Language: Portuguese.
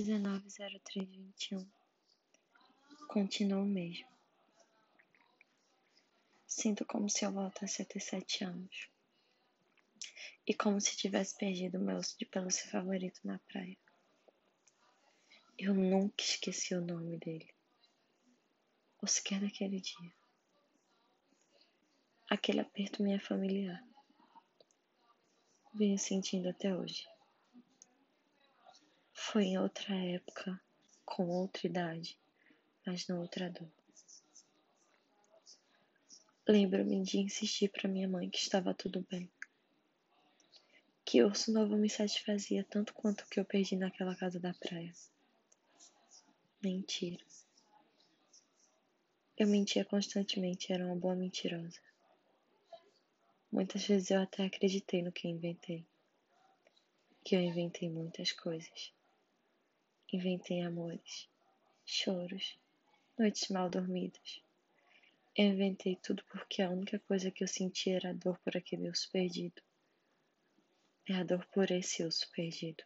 190321 Continua o mesmo. Sinto como se eu voltasse a ter sete anos. E como se tivesse perdido meu de pelúcia favorito na praia. Eu nunca esqueci o nome dele. Ou sequer daquele dia. Aquele aperto me é familiar. Venho sentindo até hoje. Foi em outra época, com outra idade, mas não outra dor. Lembro-me de insistir para minha mãe que estava tudo bem. Que urso novo me satisfazia tanto quanto o que eu perdi naquela casa da praia. Mentira. Eu mentia constantemente, era uma boa mentirosa. Muitas vezes eu até acreditei no que inventei. Que eu inventei muitas coisas. Inventei amores, choros, noites mal dormidas. Eu inventei tudo porque a única coisa que eu sentia era a dor por aquele urso perdido. É a dor por esse urso perdido.